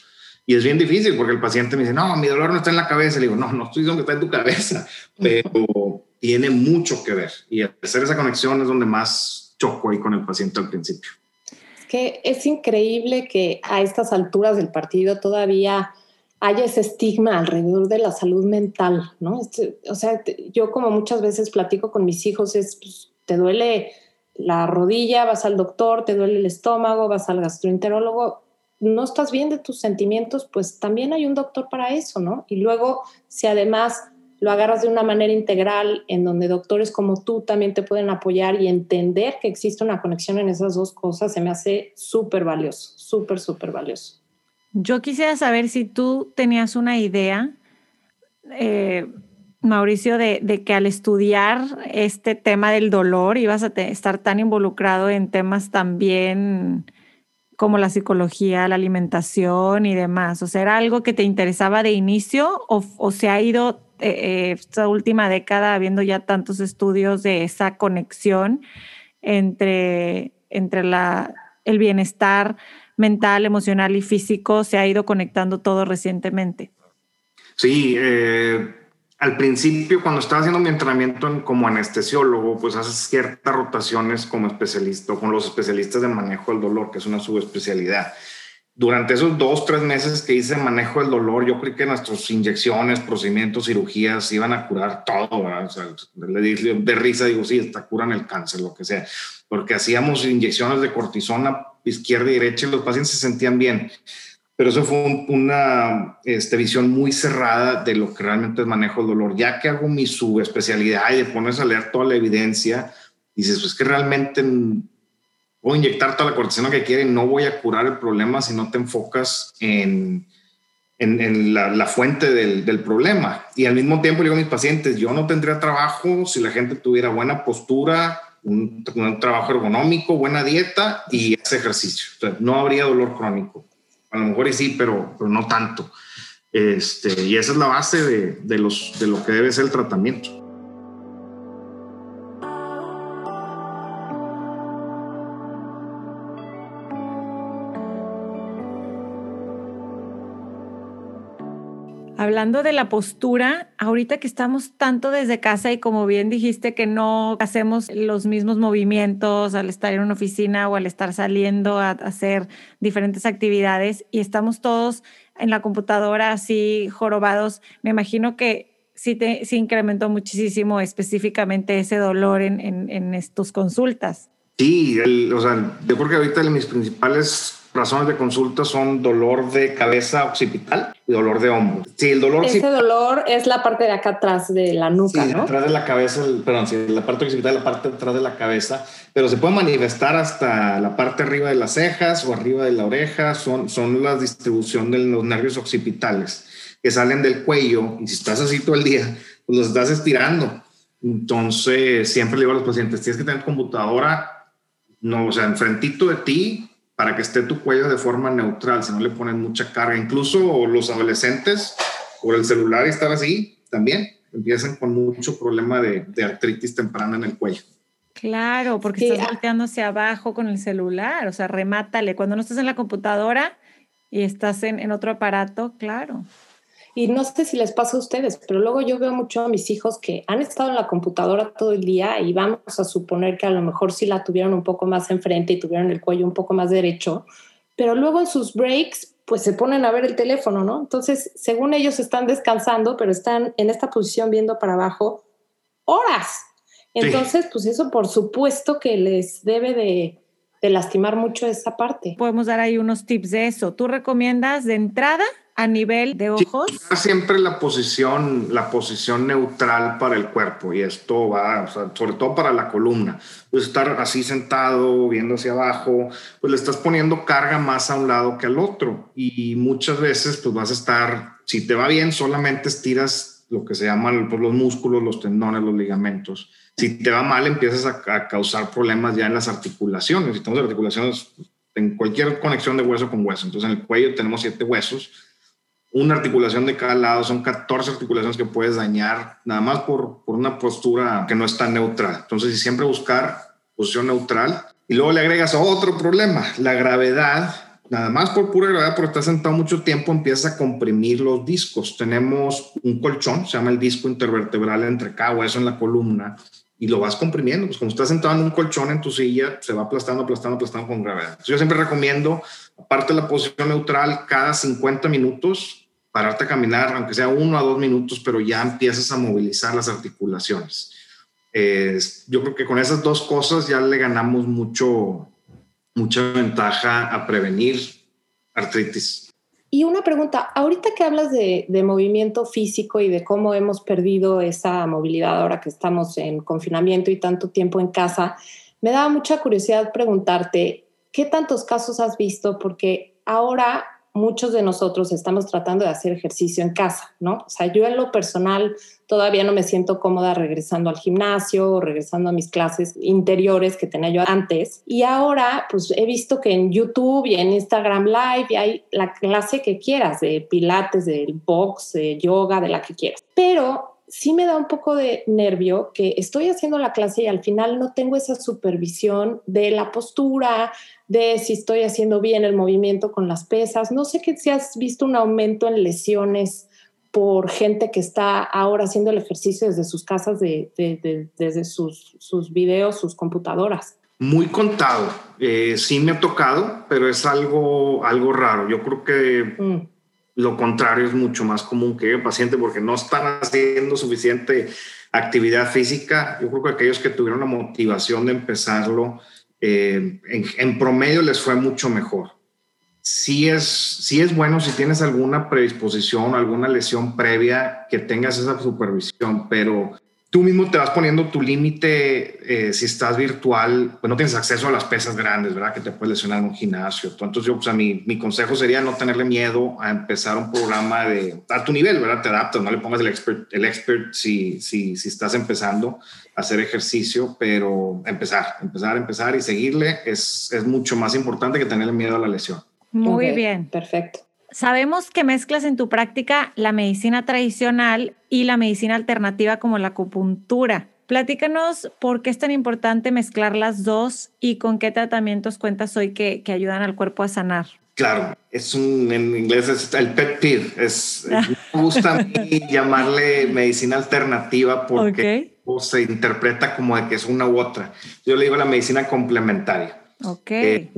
[SPEAKER 3] Y es bien difícil porque el paciente me dice, no, mi dolor no está en la cabeza. Le digo, no, no estoy diciendo que está en tu cabeza, pero tiene mucho que ver. Y hacer esa conexión es donde más choco ahí con el paciente al principio.
[SPEAKER 1] Es que es increíble que a estas alturas del partido todavía haya ese estigma alrededor de la salud mental, ¿no? Este, o sea, yo como muchas veces platico con mis hijos, es, pues, te duele la rodilla, vas al doctor, te duele el estómago, vas al gastroenterólogo, no estás bien de tus sentimientos, pues también hay un doctor para eso, ¿no? Y luego, si además lo agarras de una manera integral en donde doctores como tú también te pueden apoyar y entender que existe una conexión en esas dos cosas, se me hace súper valioso, súper, súper valioso.
[SPEAKER 2] Yo quisiera saber si tú tenías una idea, eh, Mauricio, de, de, que al estudiar este tema del dolor ibas a estar tan involucrado en temas también como la psicología, la alimentación y demás. O sea, ¿era algo que te interesaba de inicio o, o se ha ido eh, esta última década, habiendo ya tantos estudios de esa conexión entre, entre la, el bienestar mental, emocional y físico, se ha ido conectando todo recientemente.
[SPEAKER 3] Sí, eh, al principio cuando estaba haciendo mi entrenamiento como anestesiólogo, pues haces ciertas rotaciones como especialista, con los especialistas de manejo del dolor, que es una subespecialidad durante esos dos, tres meses que hice manejo del dolor, yo creí que nuestras inyecciones, procedimientos, cirugías iban a curar todo. O sea, de risa digo, sí, hasta curan el cáncer, lo que sea. Porque hacíamos inyecciones de cortisona izquierda y derecha y los pacientes se sentían bien. Pero eso fue una este, visión muy cerrada de lo que realmente es manejo del dolor. Ya que hago mi subespecialidad y te pones a leer toda la evidencia, dices, pues que realmente Puedo inyectar toda la cortisona que quiere, no voy a curar el problema si no te enfocas en, en, la, fuente del, del, problema. Y al mismo tiempo digo a mis pacientes, yo no tendría trabajo si la gente tuviera buena postura, un, trabajo ergonómico, buena dieta y ese ejercicio. no habría dolor crónico. A lo mejor sí, pero, pero no tanto. Este, y esa es la base de, de, los, de lo que debe ser el tratamiento.
[SPEAKER 2] Hablando de la postura, ahorita que estamos tanto desde casa y como bien dijiste que no hacemos los mismos movimientos al estar en una oficina o al estar saliendo a hacer diferentes actividades y estamos todos en la computadora así jorobados, me imagino que sí, te, sí incrementó muchísimo específicamente ese dolor en, en, en tus consultas.
[SPEAKER 3] Sí, o sea, yo creo que ahorita mis principales razones de consulta son dolor de cabeza occipital y dolor de hombro.
[SPEAKER 1] Sí, el dolor. Ese dolor es la parte de acá atrás de la nuca, sí,
[SPEAKER 3] Atrás de la cabeza, perdón, sí, la parte occipital, la parte atrás de la cabeza, pero se puede manifestar hasta la parte arriba de las cejas o arriba de la oreja. Son, son la distribución de los nervios occipitales que salen del cuello y si estás así todo el día, pues los estás estirando. Entonces, siempre le digo a los pacientes, tienes que tener computadora, no, o sea, enfrentito de ti, para que esté tu cuello de forma neutral, si no le ponen mucha carga. Incluso los adolescentes por el celular y estar así también empiezan con mucho problema de, artritis temprana en el cuello.
[SPEAKER 2] Claro, porque estás ah. volteando hacia abajo con el celular, o sea, remátale. Cuando no estás en la computadora y estás en, en otro aparato, claro.
[SPEAKER 1] Y no sé si les pasa a ustedes, pero luego yo veo mucho a mis hijos que han estado en la computadora todo el día y vamos a suponer que a lo mejor sí la tuvieron un poco más enfrente y tuvieron el cuello un poco más derecho, pero luego en sus breaks pues se ponen a ver el teléfono, ¿no? Entonces, según ellos están descansando, pero están en esta posición viendo para abajo horas. Entonces, pues eso por supuesto que les debe de, lastimar mucho esa parte.
[SPEAKER 2] Podemos dar ahí unos tips de eso. ¿Tú recomiendas de entrada a nivel de ojos?
[SPEAKER 3] siempre la posición, la posición neutral para el cuerpo y esto va, sobre todo para la columna. Pues estar así sentado, viendo hacia abajo, pues le estás poniendo carga más a un lado que al otro y muchas veces pues vas a estar, si te va bien, solamente estiras lo que se llaman pues, los músculos, los tendones, los ligamentos si te va mal, empiezas a, causar problemas ya en las articulaciones. Si tenemos articulaciones en cualquier conexión de hueso con hueso. Entonces, en el cuello tenemos siete huesos. Una articulación de cada lado, son 14 articulaciones que puedes dañar nada más por, por una postura que no está neutral. Entonces, siempre buscar posición neutral. Y luego le agregas otro problema, la gravedad nada más por pura gravedad, porque estás sentado mucho tiempo, empiezas a comprimir los discos. Tenemos un colchón, se llama el disco intervertebral entre cada hueso en la columna, y lo vas comprimiendo. Pues como estás sentado en un colchón en tu silla, se va aplastando, aplastando, aplastando con gravedad. yo siempre recomiendo, aparte de la posición neutral, cada 50 minutos, pararte a caminar, aunque sea uno a dos minutos, pero ya empiezas a movilizar las articulaciones. yo creo que con esas dos cosas ya le ganamos mucho, mucha ventaja a prevenir artritis.
[SPEAKER 1] Y una pregunta, ahorita que hablas de, movimiento físico y de cómo hemos perdido esa movilidad ahora que estamos en confinamiento y tanto tiempo en casa, me da mucha curiosidad preguntarte, ¿qué tantos casos has visto? Porque ahora muchos de nosotros estamos tratando de hacer ejercicio en casa, ¿no? O sea, yo en lo personal todavía no me siento cómoda regresando al gimnasio o regresando a mis clases interiores que tenía yo antes. Y ahora, pues he visto que en YouTube y en Instagram Live hay la clase que quieras, de pilates, del box, de yoga, de la que quieras. Pero sí me da un poco de nervio que estoy haciendo la clase y al final no tengo esa supervisión de la postura, de si estoy haciendo bien el movimiento con las pesas. No sé que si has visto un aumento en lesiones por gente que está ahora haciendo el ejercicio desde sus casas, desde sus, sus videos, sus computadoras.
[SPEAKER 3] Muy contado. Eh, sí me ha tocado, pero es algo, algo raro. Yo creo que mm. Lo contrario es mucho más común que el paciente porque no están haciendo suficiente actividad física. Yo creo que aquellos que tuvieron la motivación de empezarlo, eh, en, promedio les fue mucho mejor. Sí es, sí es bueno si tienes alguna predisposición, alguna lesión previa, que tengas esa supervisión, pero tú mismo te vas poniendo tu límite eh, si estás virtual, pues no tienes acceso a las pesas grandes, ¿verdad? Que te puedes lesionar en un gimnasio. Entonces yo, pues a mi, mi consejo sería no tenerle miedo a empezar un programa de a tu nivel, ¿verdad? Te adaptas, no le pongas el expert, el expert si, si, si estás empezando a hacer ejercicio, pero empezar, empezar, empezar y seguirle es, es mucho más importante que tenerle miedo a la lesión.
[SPEAKER 2] Muy bien.
[SPEAKER 1] Perfecto.
[SPEAKER 2] Sabemos que mezclas en tu práctica la medicina tradicional y la medicina alternativa como la acupuntura. Platícanos por qué es tan importante mezclar las dos y con qué tratamientos cuentas hoy que, ayudan al cuerpo a sanar.
[SPEAKER 3] Claro, es un, en inglés es el pet peeve. Es, me gusta a mí llamarle medicina alternativa porque se interpreta como de que es una u otra. Yo le digo la medicina complementaria.
[SPEAKER 2] Ok.
[SPEAKER 3] Eh,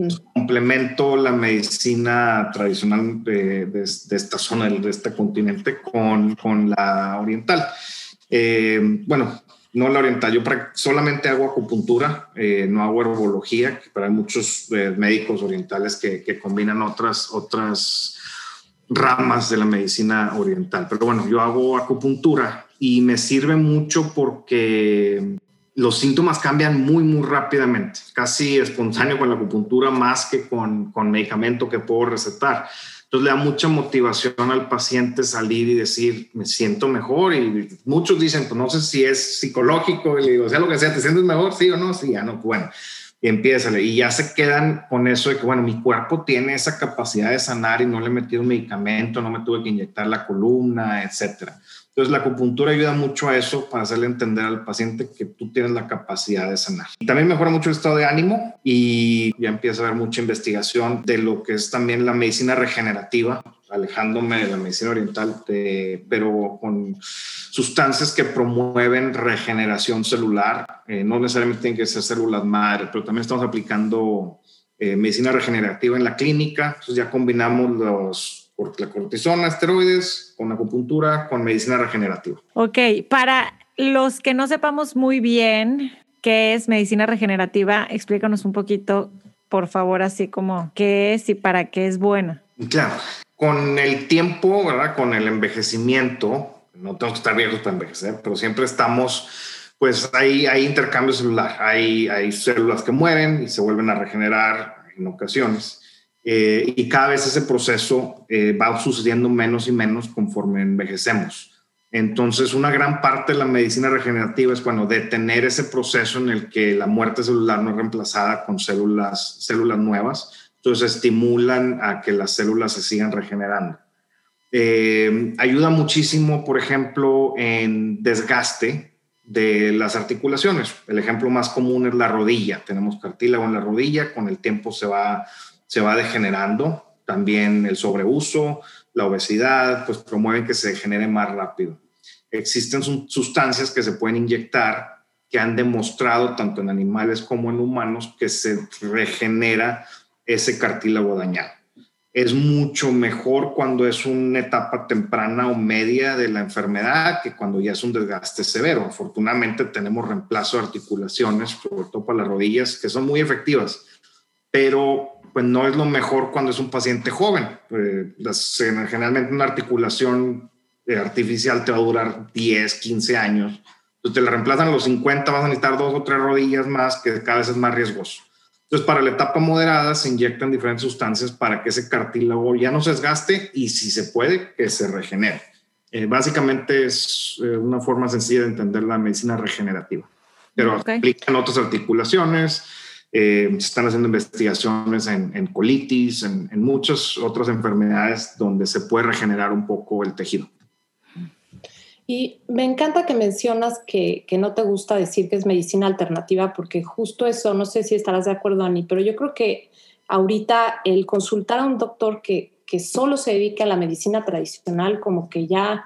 [SPEAKER 3] complemento la medicina tradicional de, de, esta zona, de este continente, con, con la oriental. Eh, bueno, no la oriental, yo solamente hago acupuntura, eh, no hago herbología, pero hay muchos médicos orientales que, que, combinan otras, otras ramas de la medicina oriental. Pero bueno, yo hago acupuntura y me sirve mucho porque los síntomas cambian muy, muy rápidamente, casi espontáneo con la acupuntura más que con, con medicamento que puedo recetar. Entonces le da mucha motivación al paciente salir y decir, me siento mejor. Y muchos dicen, pues no sé si es psicológico, y le digo, sea lo que sea, ¿te sientes mejor? Sí o no, sí, ya no, bueno. Y empieza, y ya se quedan con eso de que, bueno, mi cuerpo tiene esa capacidad de sanar y no le he metido un medicamento, no me tuve que inyectar la columna, etcétera. Entonces la acupuntura ayuda mucho a eso para hacerle entender al paciente que tú tienes la capacidad de sanar. También mejora mucho el estado de ánimo y ya empieza a haber mucha investigación de lo que es también la medicina regenerativa, alejándome de la medicina oriental, pero con sustancias que promueven regeneración celular. Eh, no necesariamente tienen que ser células madre, pero también estamos aplicando eh, medicina regenerativa en la clínica. Entonces ya combinamos los la cortisona, esteroides, con acupuntura, con medicina regenerativa.
[SPEAKER 2] Ok, para los que no sepamos muy bien qué es medicina regenerativa, explícanos un poquito, por favor, así como qué es y para qué es buena.
[SPEAKER 3] Claro, con el tiempo, ¿verdad? Con el envejecimiento, no tenemos que estar viejos para envejecer, pero siempre estamos, pues hay, hay intercambio celular, hay, hay células que mueren y se vuelven a regenerar en ocasiones. Eh, y cada vez ese proceso eh, va sucediendo menos y menos conforme envejecemos. Entonces, una gran parte de la medicina regenerativa es, bueno, detener ese proceso en el que la muerte celular no es reemplazada con células, células nuevas. Entonces, estimulan a que las células se sigan regenerando. Eh, ayuda muchísimo, por ejemplo, en desgaste de las articulaciones. El ejemplo más común es la rodilla. Tenemos cartílago en la rodilla, con el tiempo se va se va degenerando. También el sobreuso, la obesidad, pues promueven que se degenere más rápido. Existen sustancias que se pueden inyectar que han demostrado tanto en animales como en humanos que se regenera ese cartílago dañado. Es mucho mejor cuando es una etapa temprana o media de la enfermedad que cuando ya es un desgaste severo. Afortunadamente tenemos reemplazo de articulaciones, sobre todo para las rodillas, que son muy efectivas, pero pues no es lo mejor cuando es un paciente joven. Eh, generalmente una articulación eh, artificial te va a durar 10, 15 años. Entonces te la reemplazan a los 50, vas a necesitar dos o tres rodillas más, que cada vez es más riesgoso. Entonces, para la etapa moderada se inyectan diferentes sustancias para que ese cartílago ya no se desgaste y si se puede, que se regenere. Eh, básicamente es una forma sencilla de entender la medicina regenerativa, pero okay. aplican otras articulaciones, eh, se están haciendo investigaciones en, colitis, en, muchas otras enfermedades donde se puede regenerar un poco el tejido.
[SPEAKER 1] Y me encanta que mencionas que, que, no te gusta decir que es medicina alternativa, porque justo eso, no sé si estarás de acuerdo, Ani, pero yo creo que ahorita el consultar a un doctor que, que solo se dedique a la medicina tradicional, como que ya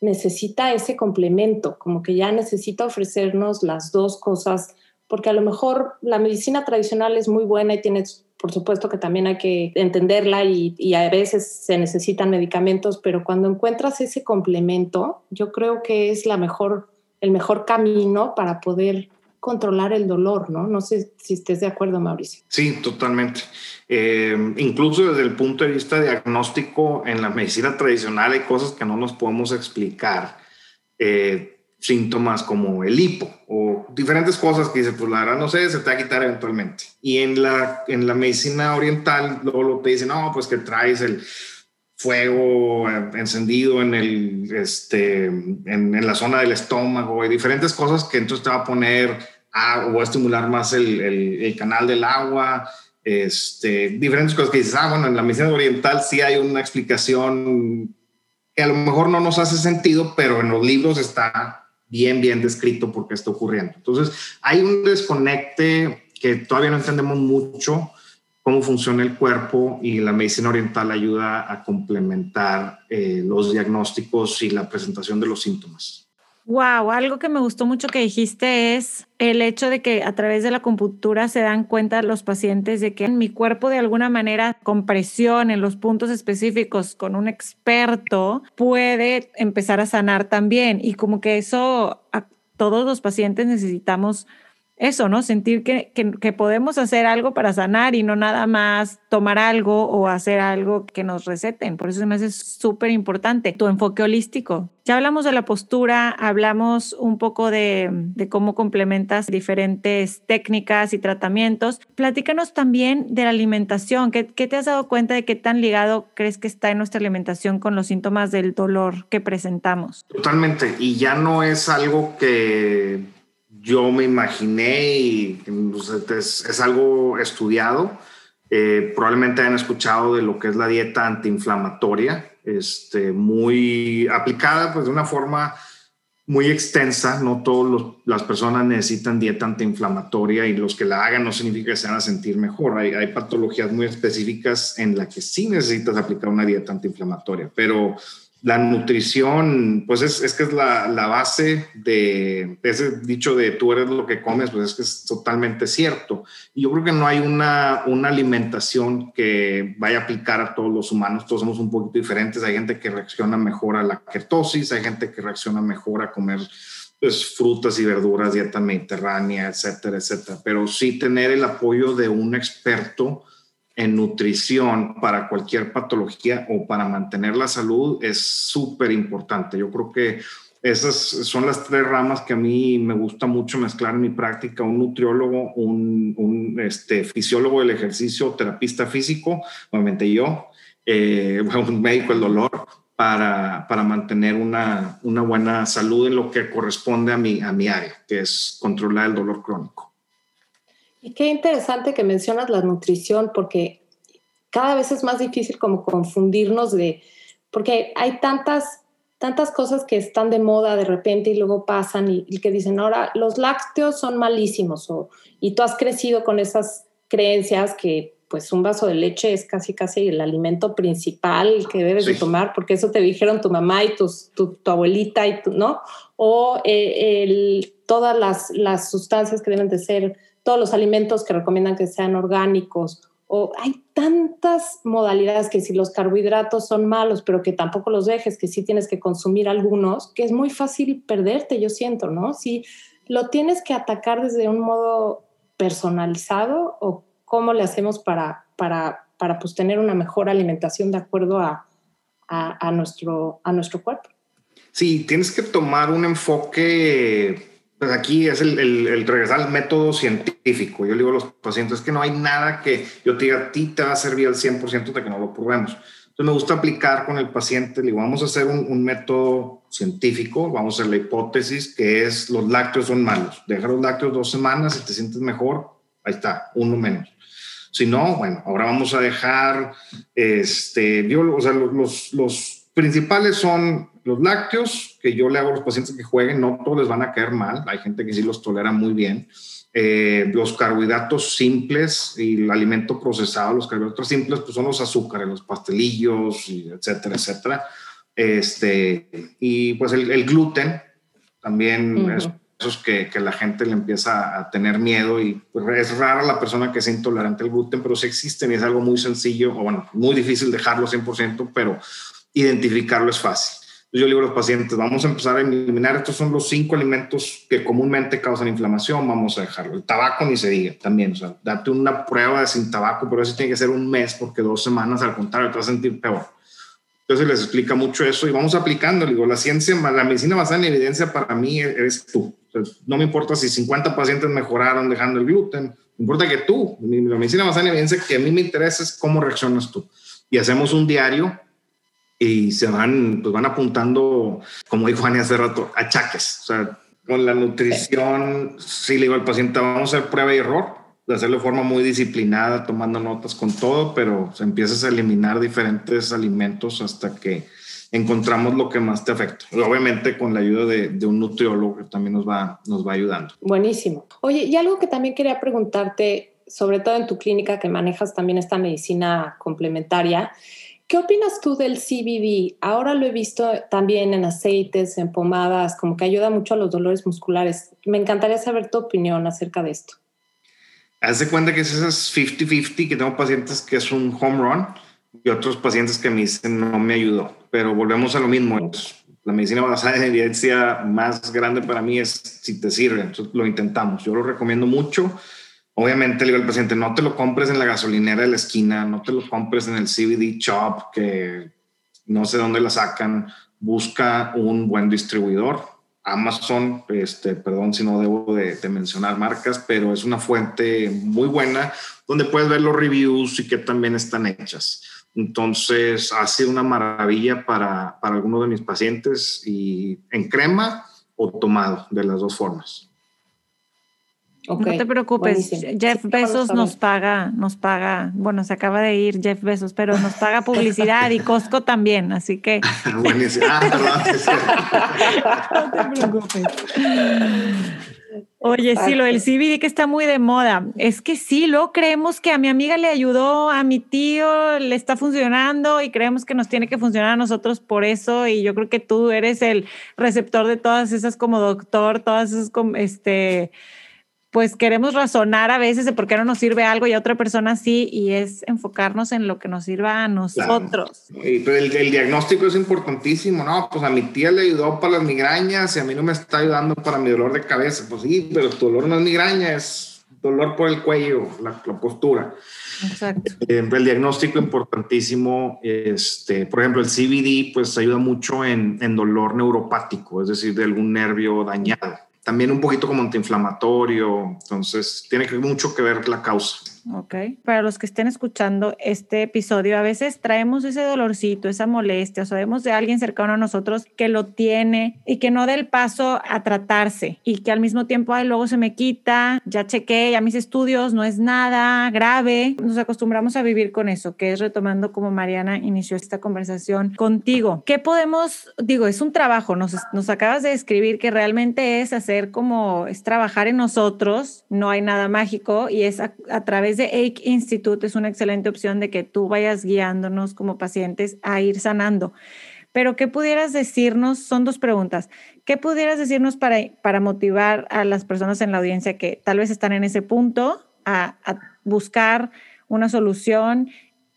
[SPEAKER 1] necesita ese complemento, como que ya necesita ofrecernos las dos cosas porque a lo mejor la medicina tradicional es muy buena y tienes, por supuesto que también hay que entenderla y, a veces se necesitan medicamentos, pero cuando encuentras ese complemento, yo creo que es la mejor, el mejor camino para poder controlar el dolor, ¿no? No sé si estés de acuerdo, Mauricio.
[SPEAKER 3] Sí, totalmente. Eh, incluso desde el punto de vista diagnóstico, en la medicina tradicional hay cosas que no nos podemos explicar. Eh, síntomas como el hipo o diferentes cosas que dice, pues la verdad no sé, se te va a quitar eventualmente. Y en la, en la medicina oriental luego te dicen, no, pues que traes el fuego encendido en, el, este, en, la zona del estómago y diferentes cosas que entonces te va a poner a, o a estimular más el, el, el canal del agua. Este, diferentes cosas que dices, ah, bueno, en la medicina oriental sí hay una explicación que a lo mejor no nos hace sentido, pero en los libros está bien, bien descrito por qué está ocurriendo. Entonces, hay un desconecte que todavía no entendemos mucho cómo funciona el cuerpo y la medicina oriental ayuda a complementar eh, los diagnósticos y la presentación de los síntomas.
[SPEAKER 2] Wow, algo que me gustó mucho que dijiste es el hecho de que a través de la acupuntura se dan cuenta los pacientes de que en mi cuerpo de alguna manera con presión en los puntos específicos con un experto puede empezar a sanar también. Y como que eso todos los pacientes necesitamos eso, ¿no? Sentir que, que, podemos hacer algo para sanar y no nada más tomar algo o hacer algo que nos receten. Por eso me hace súper importante tu enfoque holístico. Ya hablamos de la postura, hablamos un poco de, de, cómo complementas diferentes técnicas y tratamientos. Platícanos también de la alimentación. ¿Qué, ¿Qué te has dado cuenta de qué tan ligado crees que está en nuestra alimentación con los síntomas del dolor que presentamos?
[SPEAKER 3] Totalmente. Y ya no es algo que yo me imaginé y es, es, algo estudiado Eh, probablemente hayan escuchado de lo que es la dieta antiinflamatoria, este, muy aplicada pues, de una forma muy extensa. No todas las personas necesitan dieta antiinflamatoria y los que la hagan no significa que se van a sentir mejor. Hay, hay patologías muy específicas en las que sí necesitas aplicar una dieta antiinflamatoria, pero la nutrición, pues es, es que es la, la, base de ese dicho de tú eres lo que comes, pues es que es totalmente cierto. Y yo creo que no hay una, una alimentación que vaya a aplicar a todos los humanos, todos somos un poquito diferentes. Hay gente que reacciona mejor a la ketosis, hay gente que reacciona mejor a comer pues, frutas y verduras, dieta mediterránea, etcétera, etcétera. Pero sí tener el apoyo de un experto en nutrición para cualquier patología o para mantener la salud es súper importante. Yo creo que esas son las tres ramas que a mí me gusta mucho mezclar en mi práctica, un nutriólogo, un, este, fisiólogo del ejercicio, terapista físico, obviamente yo, eh, un médico del dolor, para, para mantener una, una, buena salud en lo que corresponde a mi, a mi área, que es controlar el dolor crónico.
[SPEAKER 1] Y qué interesante que mencionas la nutrición, porque cada vez es más difícil como confundirnos de, porque hay tantas, tantas cosas que están de moda de repente y luego pasan y, que dicen, ahora los lácteos son malísimos o, y tú has crecido con esas creencias que pues un vaso de leche es casi casi el alimento principal que debes de tomar, porque eso te dijeron tu mamá y tu, tu, abuelita y ¿no? O eh, el, todas las, las sustancias que deben de ser todos los alimentos que recomiendan que sean orgánicos, o hay tantas modalidades que si los carbohidratos son malos, pero que tampoco los dejes, que sí tienes que consumir algunos, que es muy fácil perderte, yo siento, ¿no? Si lo tienes que atacar desde un modo personalizado o cómo le hacemos para, para, para pues, tener una mejor alimentación de acuerdo a, a, a, nuestro, a nuestro cuerpo.
[SPEAKER 3] Sí, tienes que tomar un enfoque pues aquí es el, el, regresar al método científico. Yo le digo a los pacientes que no hay nada que yo te diga a ti te va a servir al 100% de que no lo probemos. Entonces me gusta aplicar con el paciente, le digo, vamos a hacer un, un, método científico, vamos a hacer la hipótesis que es los lácteos son malos. Deja los lácteos dos semanas, si te sientes mejor, ahí está, uno menos. Si no, bueno, ahora vamos a dejar, este, yo, o sea, los, los principales son los lácteos, que yo le hago a los pacientes que jueguen, no todos les van a caer mal, hay gente que sí los tolera muy bien. Eh, los carbohidratos simples y el alimento procesado, los carbohidratos simples, pues son los azúcares, los pastelillos, etcétera, etcétera. Este, y pues el, gluten también es esos que, que, la gente le empieza a tener miedo y pues, es rara la persona que es intolerante al gluten, pero sí existen y es algo muy sencillo, o bueno, muy difícil dejarlo 100%, pero identificarlo es fácil. Yo le digo a los pacientes, vamos a empezar a eliminar, estos son los cinco alimentos que comúnmente causan inflamación, vamos a dejarlo. El tabaco ni se diga también, o sea, date una prueba de sin tabaco, pero eso tiene que ser un mes porque dos semanas al contrario te vas a sentir peor. Entonces les explica mucho eso y vamos aplicando. digo, la ciencia, la medicina basada en evidencia para mí eres tú. no me importa si 50 pacientes mejoraron dejando el gluten, me importa que tú, la medicina basada en evidencia que a mí me interesa es cómo reaccionas tú. Y hacemos un diario y se van, pues van apuntando, como dijo Ani hace rato, achaques. O sea, con la nutrición, sí le digo al paciente, vamos a hacer prueba y error, de hacerlo de forma muy disciplinada, tomando notas con todo, pero se empiezas a eliminar diferentes alimentos hasta que encontramos lo que más te afecta. Obviamente con la ayuda de, de, un nutriólogo que también nos va, nos va ayudando.
[SPEAKER 1] Buenísimo. Oye, y algo que también quería preguntarte, sobre todo en tu clínica que manejas también esta medicina complementaria, ¿Qué opinas tú del CBD? Ahora lo he visto también en aceites, en pomadas, como que ayuda mucho a los dolores musculares. Me encantaría saber tu opinión acerca de esto.
[SPEAKER 3] Haz de cuenta que es esas 50-50, que tengo pacientes que es un home run y otros pacientes que me dicen no me ayudó. Pero volvemos a lo mismo. La medicina basada en evidencia más grande para mí es si te sirve. Entonces lo intentamos. Yo lo recomiendo mucho Obviamente le digo al paciente, no te lo compres en la gasolinera de la esquina, no te lo compres en el CBD shop, que no sé dónde la sacan. Busca un buen distribuidor. Amazon, este, perdón si no debo de, mencionar marcas, pero es una fuente muy buena donde puedes ver los reviews y que también están hechas. Entonces, ha sido una maravilla para, para algunos de mis pacientes y en crema o tomado, de las dos formas.
[SPEAKER 2] No te preocupes, Jeff Bezos nos paga, nos paga, bueno, se acaba de ir Jeff Bezos, pero nos paga publicidad y Costco también, así que... Buenísimo. Ah, no te preocupes. Oye, sí, lo del CBD que está muy de moda. Es que sí, lo creemos que a mi amiga le ayudó, a mi tío le está funcionando y creemos que nos tiene que funcionar a nosotros por eso. Y yo creo que tú eres el receptor de todas esas como doctor, todas esas como este pues queremos razonar a veces de por qué no nos sirve algo y a otra persona sí, y es enfocarnos en lo que nos sirva a nosotros.
[SPEAKER 3] Y, pero el, diagnóstico es importantísimo, ¿no? Pues a mi tía le ayudó para las migrañas y a mí no me está ayudando para mi dolor de cabeza. Pues sí, pero tu dolor no es migraña, es dolor por el cuello, la, postura. Exacto. Eh, el diagnóstico importantísimo, este, por ejemplo, el CBD pues ayuda mucho en, en dolor neuropático, es decir, de algún nervio dañado también un poquito como antiinflamatorio, entonces tiene mucho que ver la causa.
[SPEAKER 2] Ok. Para los que estén escuchando este episodio, a veces traemos ese dolorcito, esa molestia, o sabemos de alguien cercano a nosotros que lo tiene y que no dé el paso a tratarse y que al mismo tiempo, ay, luego se me quita, ya chequé, ya mis estudios, no es nada grave. Nos acostumbramos a vivir con eso, que es retomando como Mariana inició esta conversación contigo. ¿Qué podemos, digo, es un trabajo, nos, nos acabas de describir que realmente es hacer como, es trabajar en nosotros, no hay nada mágico y es a, a través de Institute es una excelente opción de que tú vayas guiándonos como pacientes a ir sanando. Pero, ¿qué pudieras decirnos? Son dos preguntas. ¿Qué pudieras decirnos para, para motivar a las personas en la audiencia que tal vez están en ese punto a, a buscar una solución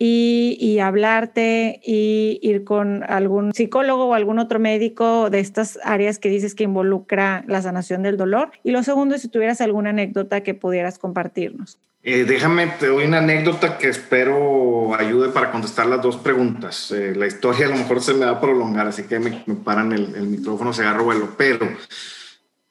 [SPEAKER 2] y, hablarte y ir con algún psicólogo o algún otro médico de estas áreas que dices que involucra la sanación del dolor. Y lo segundo, si tuvieras alguna anécdota que pudieras compartirnos.
[SPEAKER 3] Eh, déjame, te doy una anécdota que espero ayude para contestar las dos preguntas. Eh, la historia a lo mejor se me va a prolongar, así que me, paran el, el, micrófono, se agarro vuelo, pero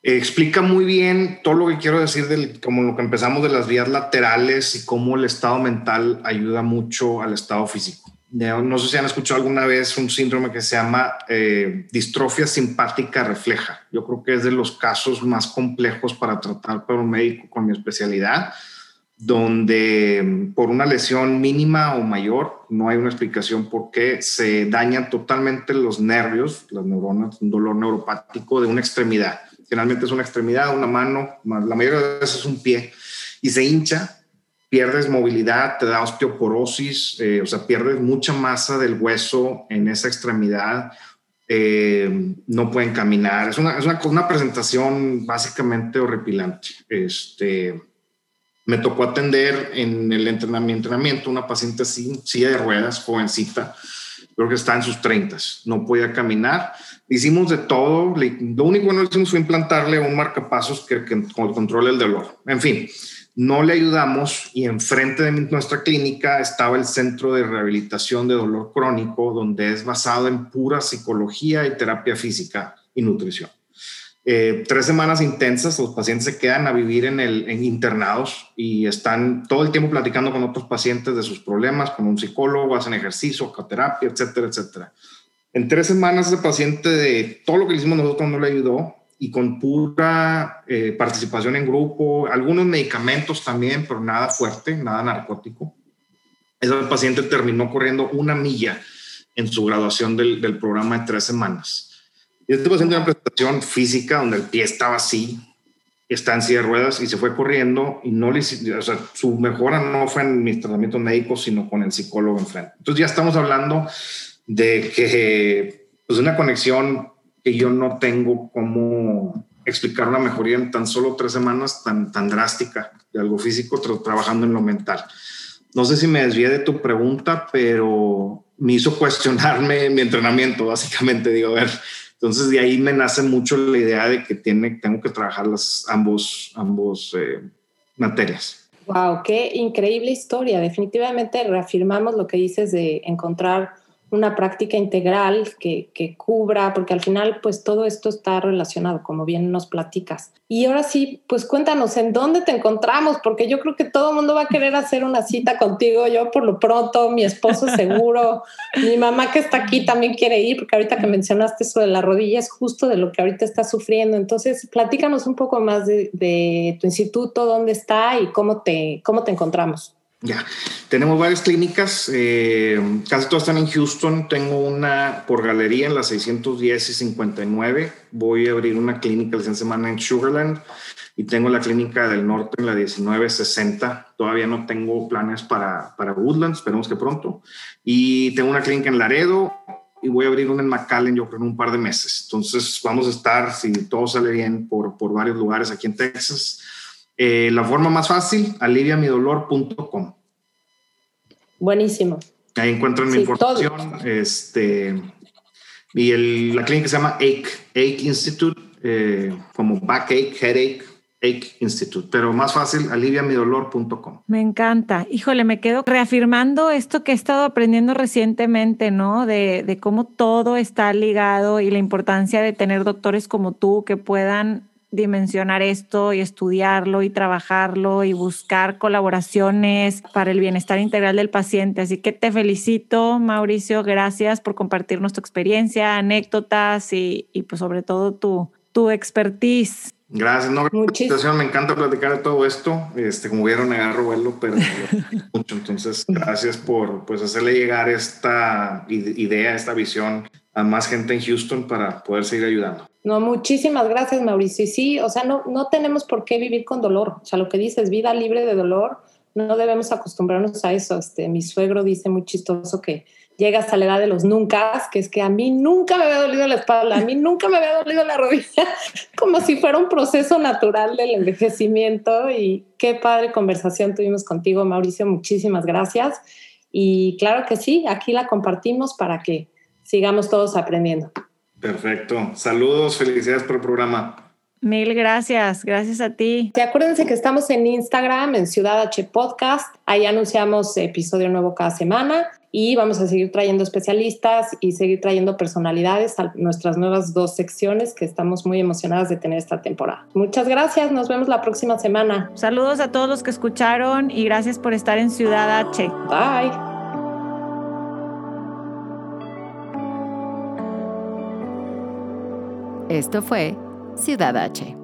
[SPEAKER 3] explica muy bien todo lo que quiero decir del, como lo que empezamos de las vías laterales y cómo el estado mental ayuda mucho al estado físico. No sé si han escuchado alguna vez un síndrome que se llama eh, distrofia simpática refleja. Yo creo que es de los casos más complejos para tratar por un médico con mi especialidad, donde por una lesión mínima o mayor, no hay una explicación por qué se dañan totalmente los nervios, las neuronas, un dolor neuropático de una extremidad generalmente es una extremidad, una mano, la mayoría de veces es un pie, y se hincha, pierdes movilidad, te da osteoporosis, eh, o sea, pierdes mucha masa del hueso en esa extremidad, eh, no pueden caminar. Es una, es una, presentación básicamente horripilante. Este, me tocó atender en el entrenamiento, entrenamiento una paciente sin silla de ruedas, jovencita, creo que está en sus 30, no podía caminar Hicimos de todo. Lo único que no hicimos fue implantarle un marcapasos que, que controle el dolor. En fin, no le ayudamos y enfrente de nuestra clínica estaba el centro de rehabilitación de dolor crónico, donde es basado en pura psicología y terapia física y nutrición. Eh, tres semanas intensas, los pacientes se quedan a vivir en, internados y están todo el tiempo platicando con otros pacientes de sus problemas, con un psicólogo, hacen ejercicio, terapia, etcétera, etcétera. En tres semanas ese paciente de todo lo que le hicimos nosotros no le ayudó y con pura eh, participación en grupo, algunos medicamentos también, pero nada fuerte, nada narcótico. Ese paciente terminó corriendo una milla en su graduación del programa de tres semanas. Y este paciente una presentación física donde el pie estaba así, está en silla de ruedas y se fue corriendo y no le, o sea, su mejora no fue en mis tratamientos médicos, sino con el psicólogo enfrente. Entonces ya estamos hablando de que pues una conexión que yo no tengo cómo explicar una mejoría en tan solo tres semanas tan, tan drástica de algo físico trabajando en lo mental. No sé si me desvié de tu pregunta, pero me hizo cuestionarme mi entrenamiento, básicamente. Digo, a ver, entonces de ahí me nace mucho la idea de que tiene, tengo que trabajar las ambos, ambos eh, materias.
[SPEAKER 1] Wow, qué increíble historia. Definitivamente reafirmamos lo que dices de encontrar una práctica integral que, que, cubra, porque al final pues todo esto está relacionado, como bien nos platicas. Y ahora sí, pues cuéntanos en dónde te encontramos, porque yo creo que todo el mundo va a querer hacer una cita contigo, yo por lo pronto, mi esposo seguro, mi mamá que está aquí también quiere ir, porque ahorita que mencionaste eso de la rodilla es justo de lo que ahorita está sufriendo. Entonces, platícanos un poco más de, de tu instituto, dónde está y cómo te, cómo te encontramos.
[SPEAKER 3] Ya, tenemos varias clínicas, eh, casi todas están en Houston. Tengo una por galería en la 610 y 59. Voy a abrir una clínica la semana en Sugarland y tengo la clínica del norte en la 1960. Todavía no tengo planes para, para Woodlands, esperemos que pronto. Y tengo una clínica en Laredo y voy a abrir una en McAllen, yo creo, en un par de meses. Entonces vamos a estar, si todo sale bien, por, por varios lugares aquí en Texas. Eh, la forma más fácil, aliviamidolor.com.
[SPEAKER 1] Buenísimo.
[SPEAKER 3] Ahí encuentran mi información. Este, y el, la clínica se llama Ache, Ache Institute, eh, como backache, headache, Ache Institute, pero más fácil, aliviamidolor.com.
[SPEAKER 2] Me encanta. Híjole, me quedo reafirmando esto que he estado aprendiendo recientemente, ¿no? De, de cómo todo está ligado y la importancia de tener doctores como tú que puedan dimensionar esto y estudiarlo y trabajarlo y buscar colaboraciones para el bienestar integral del paciente. Así que te felicito, Mauricio, gracias por compartirnos tu experiencia, anécdotas y, y pues sobre todo tu, tu expertise.
[SPEAKER 3] Gracias, no, Muchísimo. me encanta platicar de todo esto. Este, como vieron, agarro vuelo, pero mucho. Entonces, gracias por pues hacerle llegar esta idea, esta visión a más gente en Houston para poder seguir ayudando.
[SPEAKER 1] No, muchísimas gracias, Mauricio. Y sí, o sea, no, no tenemos por qué vivir con dolor. O sea, lo que dices, vida libre de dolor, no debemos acostumbrarnos a eso. Este, mi suegro dice muy chistoso que llega hasta la edad de los nunca, que es que a mí nunca me había dolido la espalda, a mí nunca me había dolido la rodilla, como si fuera un proceso natural del envejecimiento. Y qué padre conversación tuvimos contigo, Mauricio. Muchísimas gracias. Y claro que sí, aquí la compartimos para que sigamos todos aprendiendo.
[SPEAKER 3] Perfecto. Saludos, felicidades por el programa.
[SPEAKER 2] Mil gracias, gracias a ti.
[SPEAKER 1] Y acuérdense que estamos en Instagram, en Ciudad H Podcast. Ahí anunciamos episodio nuevo cada semana y vamos a seguir trayendo especialistas y seguir trayendo personalidades a nuestras nuevas dos secciones que estamos muy emocionadas de tener esta temporada. Muchas gracias, nos vemos la próxima semana.
[SPEAKER 2] Saludos a todos los que escucharon y gracias por estar en Ciudad H.
[SPEAKER 1] Bye.
[SPEAKER 4] Esto fue Ciudad H